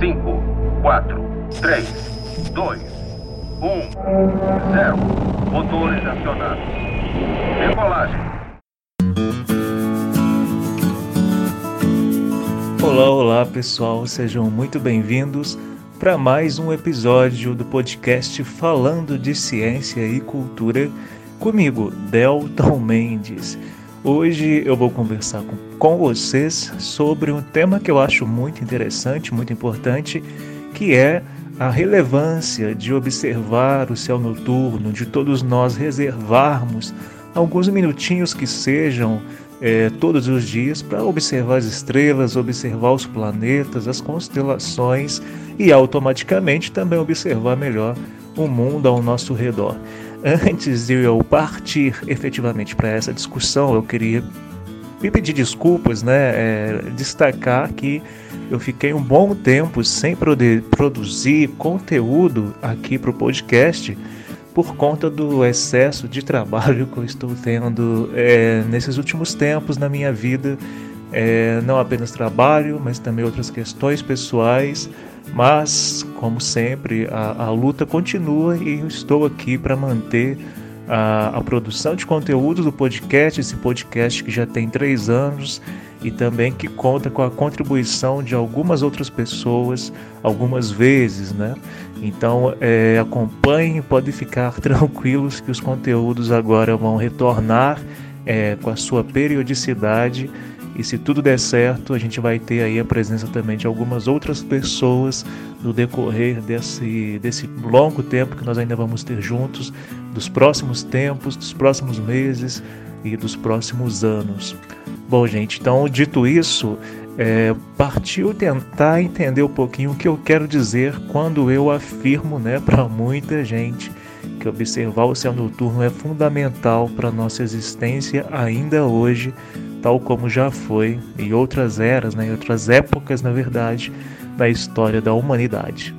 5, 4, 3, 2, 1, 0. Motores acionados. Decolagem. Olá, olá pessoal, sejam muito bem-vindos para mais um episódio do podcast Falando de Ciência e Cultura comigo, Delton Mendes. Hoje eu vou conversar com, com vocês sobre um tema que eu acho muito interessante, muito importante, que é a relevância de observar o céu noturno, de todos nós reservarmos alguns minutinhos que sejam é, todos os dias para observar as estrelas, observar os planetas, as constelações e automaticamente também observar melhor o mundo ao nosso redor. Antes de eu partir efetivamente para essa discussão, eu queria me pedir desculpas, né? É, destacar que eu fiquei um bom tempo sem produzir conteúdo aqui para o podcast por conta do excesso de trabalho que eu estou tendo é, nesses últimos tempos na minha vida. É, não apenas trabalho, mas também outras questões pessoais. Mas, como sempre, a, a luta continua e eu estou aqui para manter a, a, produção de conteúdo do podcast, esse podcast que já tem três anos e também que conta com a contribuição de algumas outras pessoas, algumas vezes, né? Então, é, acompanhem, podem ficar tranquilos que os conteúdos agora vão retornar é, com a sua periodicidade e se tudo der certo, a gente vai ter aí a presença também de algumas outras pessoas no decorrer desse, desse longo tempo que nós ainda vamos ter juntos, dos próximos tempos, dos próximos meses e dos próximos anos. Bom, gente, então dito isso, é, partiu tentar entender um pouquinho o que eu quero dizer quando eu afirmo, né, para muita gente que observar o céu noturno é fundamental para nossa existência ainda hoje tal como já foi em outras eras, né, em outras épocas, na verdade, da história da humanidade.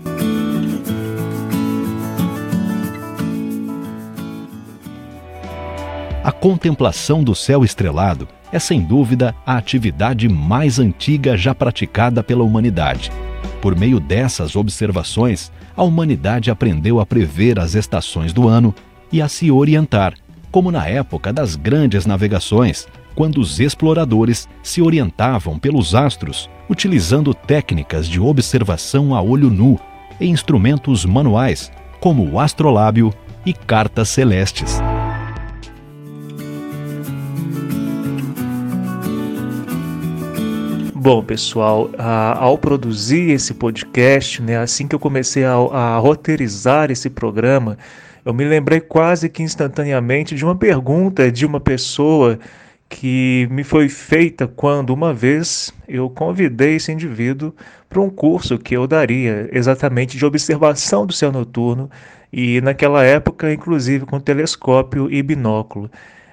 A contemplação do céu estrelado é sem dúvida a atividade mais antiga já praticada pela humanidade. Por meio dessas observações, a humanidade aprendeu a prever as estações do ano e a se orientar, como na época das grandes navegações, quando os exploradores se orientavam pelos astros, utilizando técnicas de observação a olho nu e instrumentos manuais, como o astrolábio e cartas celestes. Bom, pessoal, ao produzir esse podcast, né, assim que eu comecei a, a roteirizar esse programa, eu me lembrei quase que instantaneamente de uma pergunta de uma pessoa que me foi feita quando uma vez eu convidei esse indivíduo para um curso que eu daria exatamente de observação do céu noturno e naquela época inclusive com telescópio e binóculo.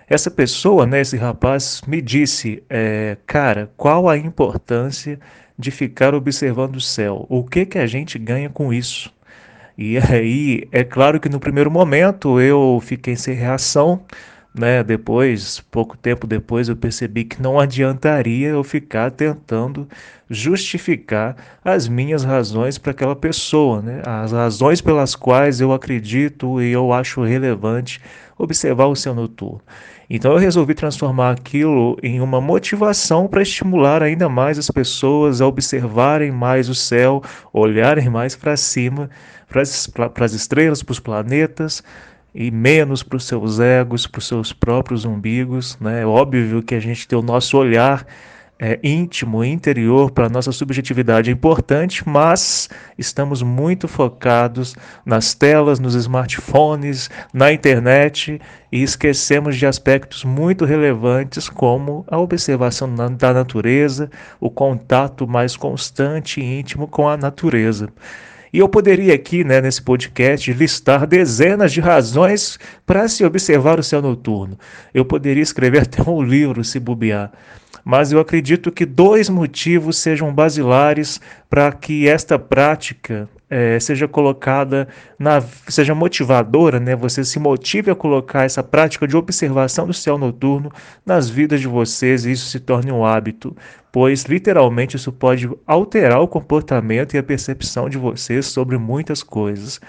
Essa pessoa, né, esse rapaz, me disse, é, cara, qual a importância de ficar observando o céu? O que que a gente ganha com isso? E aí, é claro que no primeiro momento eu fiquei sem reação, né? Depois, pouco tempo depois, eu percebi que não adiantaria eu ficar tentando justificar as minhas razões para aquela pessoa, né? As razões pelas quais eu acredito e eu acho relevante observar o céu noturno. Então eu resolvi transformar aquilo em uma motivação para estimular ainda mais as pessoas a observarem mais o céu, olharem mais para cima, para as estrelas, para os planetas, e menos para os seus egos, para os seus próprios umbigos. Né? É óbvio que a gente tem o nosso olhar é, íntimo, interior, para a nossa subjetividade é importante, mas estamos muito focados nas telas, nos smartphones, na internet e esquecemos de aspectos muito relevantes como a observação da natureza, o contato mais constante e íntimo com a natureza. E eu poderia aqui, né, nesse podcast, listar dezenas de razões para se observar o céu noturno. Eu poderia escrever até um livro se bobear mas eu acredito que dois motivos sejam basilares para que esta prática é, seja colocada, na, seja motivadora, né? Você se motive a colocar essa prática de observação do céu noturno nas vidas de vocês e isso se torne um hábito, pois literalmente isso pode alterar o comportamento e a percepção de vocês sobre muitas coisas.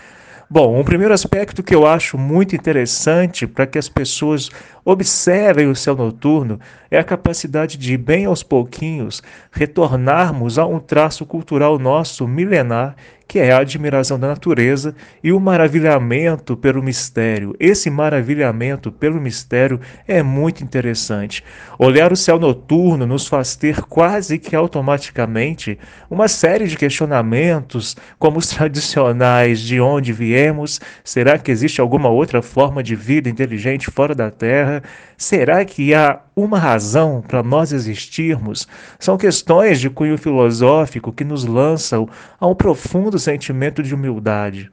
Bom, um primeiro aspecto que eu acho muito interessante para que as pessoas observem o céu noturno é a capacidade de, bem aos pouquinhos, retornarmos a um traço cultural nosso milenar que é a admiração da natureza e o maravilhamento pelo mistério. Esse maravilhamento pelo mistério é muito interessante. Olhar o céu noturno nos faz ter quase que automaticamente uma série de questionamentos, como os tradicionais: de onde viemos? Será que existe alguma outra forma de vida inteligente fora da Terra? Será que há uma razão para nós existirmos? São questões de cunho filosófico que nos lançam a um profundo sentimento de humildade.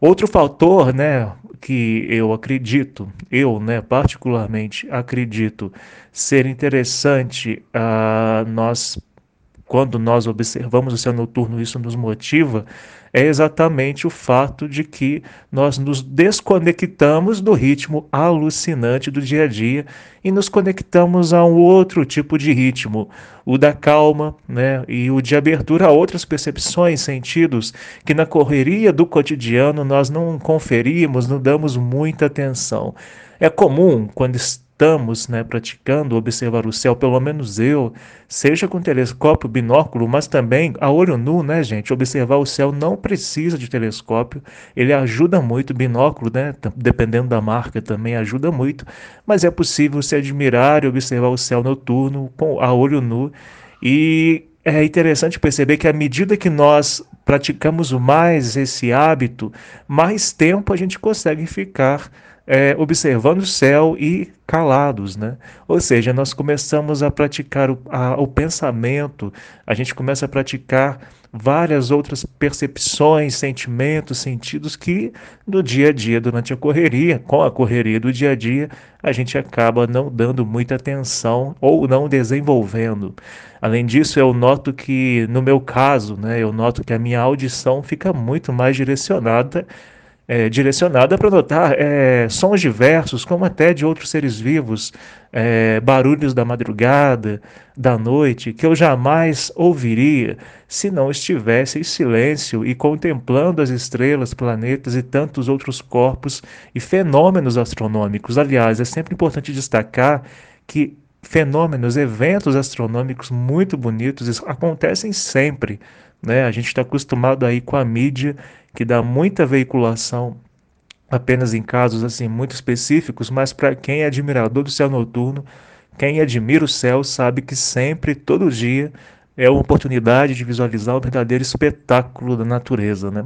Outro fator, né, que eu acredito, eu, né, particularmente acredito ser interessante a uh, nós quando nós observamos o céu noturno, isso nos motiva, é exatamente o fato de que nós nos desconectamos do ritmo alucinante do dia a dia e nos conectamos a um outro tipo de ritmo, o da calma, né, e o de abertura a outras percepções, sentidos que na correria do cotidiano nós não conferimos, não damos muita atenção. É comum quando estamos né, praticando observar o céu, pelo menos eu, seja com telescópio, binóculo, mas também a olho nu, né, gente? Observar o céu não precisa de telescópio, ele ajuda muito, binóculo, né? Dependendo da marca também ajuda muito, mas é possível se admirar e observar o céu noturno com a olho nu. E é interessante perceber que à medida que nós praticamos mais esse hábito, mais tempo a gente consegue ficar é, observando o céu e calados, né? Ou seja, nós começamos a praticar o, a, o pensamento, a gente começa a praticar várias outras percepções, sentimentos, sentidos que no dia a dia, durante a correria, com a correria do dia a dia, a gente acaba não dando muita atenção ou não desenvolvendo. Além disso, eu noto que, no meu caso, né, eu noto que a minha audição fica muito mais direcionada é, direcionada para notar é, sons diversos, como até de outros seres vivos, é, barulhos da madrugada, da noite, que eu jamais ouviria se não estivesse em silêncio e contemplando as estrelas, planetas e tantos outros corpos e fenômenos astronômicos. Aliás, é sempre importante destacar que fenômenos, eventos astronômicos muito bonitos acontecem sempre. Né? A gente está acostumado aí com a mídia que dá muita veiculação apenas em casos assim muito específicos, mas para quem é admirador do céu noturno, quem admira o céu sabe que sempre, todo dia, é uma oportunidade de visualizar o verdadeiro espetáculo da natureza, né?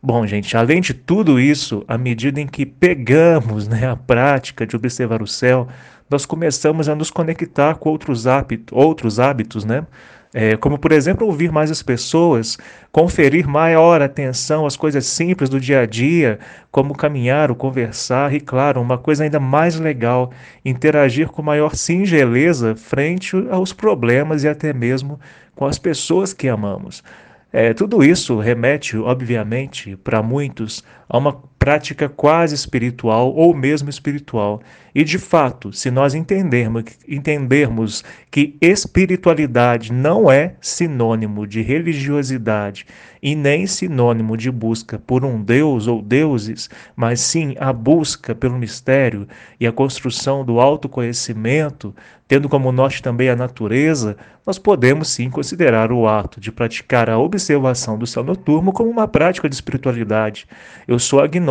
Bom, gente, além de tudo isso, à medida em que pegamos né, a prática de observar o céu, nós começamos a nos conectar com outros hábitos, outros hábitos né? É, como, por exemplo, ouvir mais as pessoas, conferir maior atenção às coisas simples do dia a dia, como caminhar ou conversar, e, claro, uma coisa ainda mais legal, interagir com maior singeleza frente aos problemas e até mesmo com as pessoas que amamos. É, tudo isso remete, obviamente, para muitos, a uma prática quase espiritual ou mesmo espiritual. E de fato, se nós entendermos, entendermos que espiritualidade não é sinônimo de religiosidade e nem sinônimo de busca por um Deus ou deuses, mas sim a busca pelo mistério e a construção do autoconhecimento, tendo como norte também a natureza, nós podemos sim considerar o ato de praticar a observação do céu noturno como uma prática de espiritualidade. Eu sou agnóstico,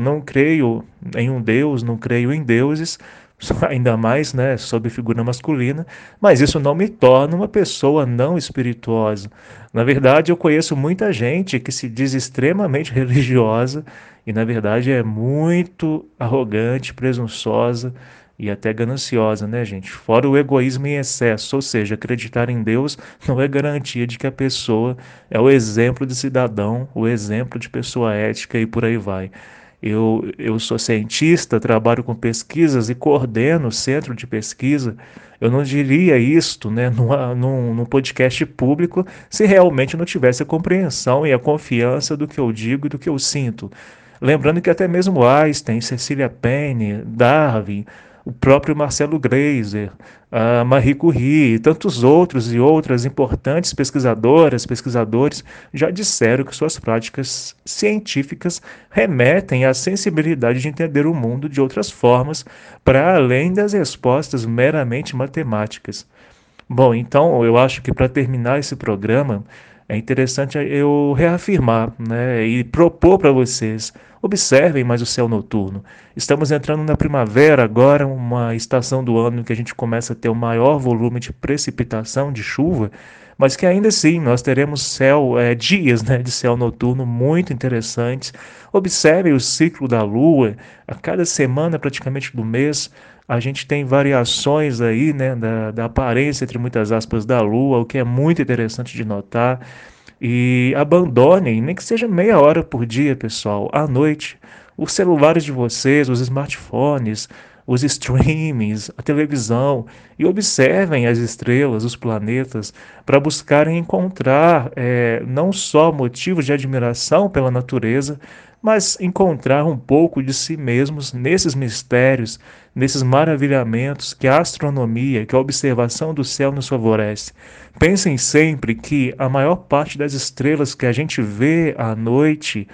não creio em um Deus, não creio em deuses, ainda mais, né, sob figura masculina, mas isso não me torna uma pessoa não espirituosa. Na verdade, eu conheço muita gente que se diz extremamente religiosa e na verdade é muito arrogante, presunçosa e até gananciosa, né, gente? Fora o egoísmo em excesso, ou seja, acreditar em Deus não é garantia de que a pessoa é o exemplo de cidadão, o exemplo de pessoa ética e por aí vai. Eu, eu sou cientista, trabalho com pesquisas e coordeno o centro de pesquisa. Eu não diria isto né, numa, num, num podcast público se realmente não tivesse a compreensão e a confiança do que eu digo e do que eu sinto. Lembrando que até mesmo Einstein, Cecília Penny, Darwin, o próprio Marcelo Greiser, a Marie Curie e tantos outros e outras importantes pesquisadoras, pesquisadores já disseram que suas práticas científicas remetem à sensibilidade de entender o mundo de outras formas, para além das respostas meramente matemáticas. Bom, então eu acho que para terminar esse programa, é interessante eu reafirmar né, e propor para vocês Observem mais o céu noturno. Estamos entrando na primavera agora, uma estação do ano em que a gente começa a ter o maior volume de precipitação, de chuva, mas que ainda assim nós teremos céu, é, dias né, de céu noturno muito interessantes. Observem o ciclo da Lua, a cada semana praticamente do mês, a gente tem variações aí né, da, da aparência, entre muitas aspas, da Lua, o que é muito interessante de notar. E abandonem, nem que seja meia hora por dia, pessoal, à noite, os celulares de vocês, os smartphones, os streamings, a televisão e observem as estrelas, os planetas, para buscarem encontrar é, não só motivos de admiração pela natureza, mas encontrar um pouco de si mesmos nesses mistérios, nesses maravilhamentos que a astronomia, que a observação do céu nos favorece. Pensem sempre que a maior parte das estrelas que a gente vê à noite,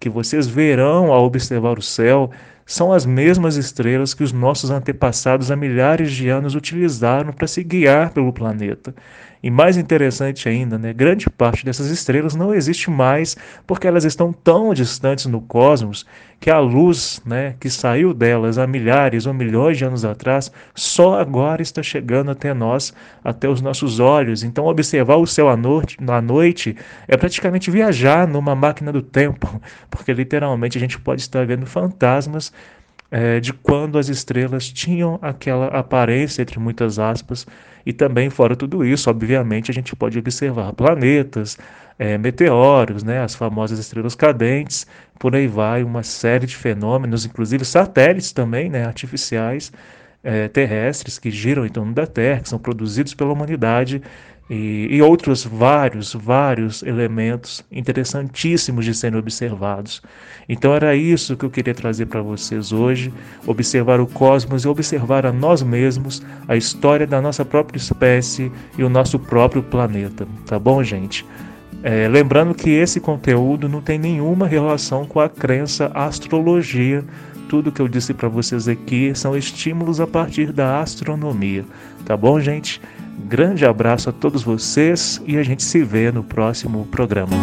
que vocês verão ao observar o céu, são as mesmas estrelas que os nossos antepassados há milhares de anos utilizaram para se guiar pelo planeta. E mais interessante ainda, né, grande parte dessas estrelas não existe mais porque elas estão tão distantes no cosmos que a luz né, que saiu delas há milhares ou milhões de anos atrás só agora está chegando até nós, até os nossos olhos. Então, observar o céu à noite, à noite é praticamente viajar numa máquina do tempo, porque literalmente a gente pode estar vendo fantasmas é, de quando as estrelas tinham aquela aparência, entre muitas aspas, e também, fora tudo isso, obviamente, a gente pode observar planetas, é, meteoros, né, as famosas estrelas cadentes, por aí vai, uma série de fenômenos, inclusive satélites também, né, artificiais, é, terrestres que giram em torno da Terra, que são produzidos pela humanidade e, e, outros vários, vários elementos interessantíssimos de serem observados. Então era isso que eu queria trazer para vocês hoje: observar o cosmos e observar a nós mesmos, a história da nossa própria espécie e o nosso próprio planeta. Tá bom, gente? É, lembrando que esse conteúdo não tem nenhuma relação com a crença astrologia. Tudo que eu disse para vocês aqui são estímulos a partir da astronomia. Tá bom, gente? Grande abraço a todos vocês e a gente se vê no próximo programa.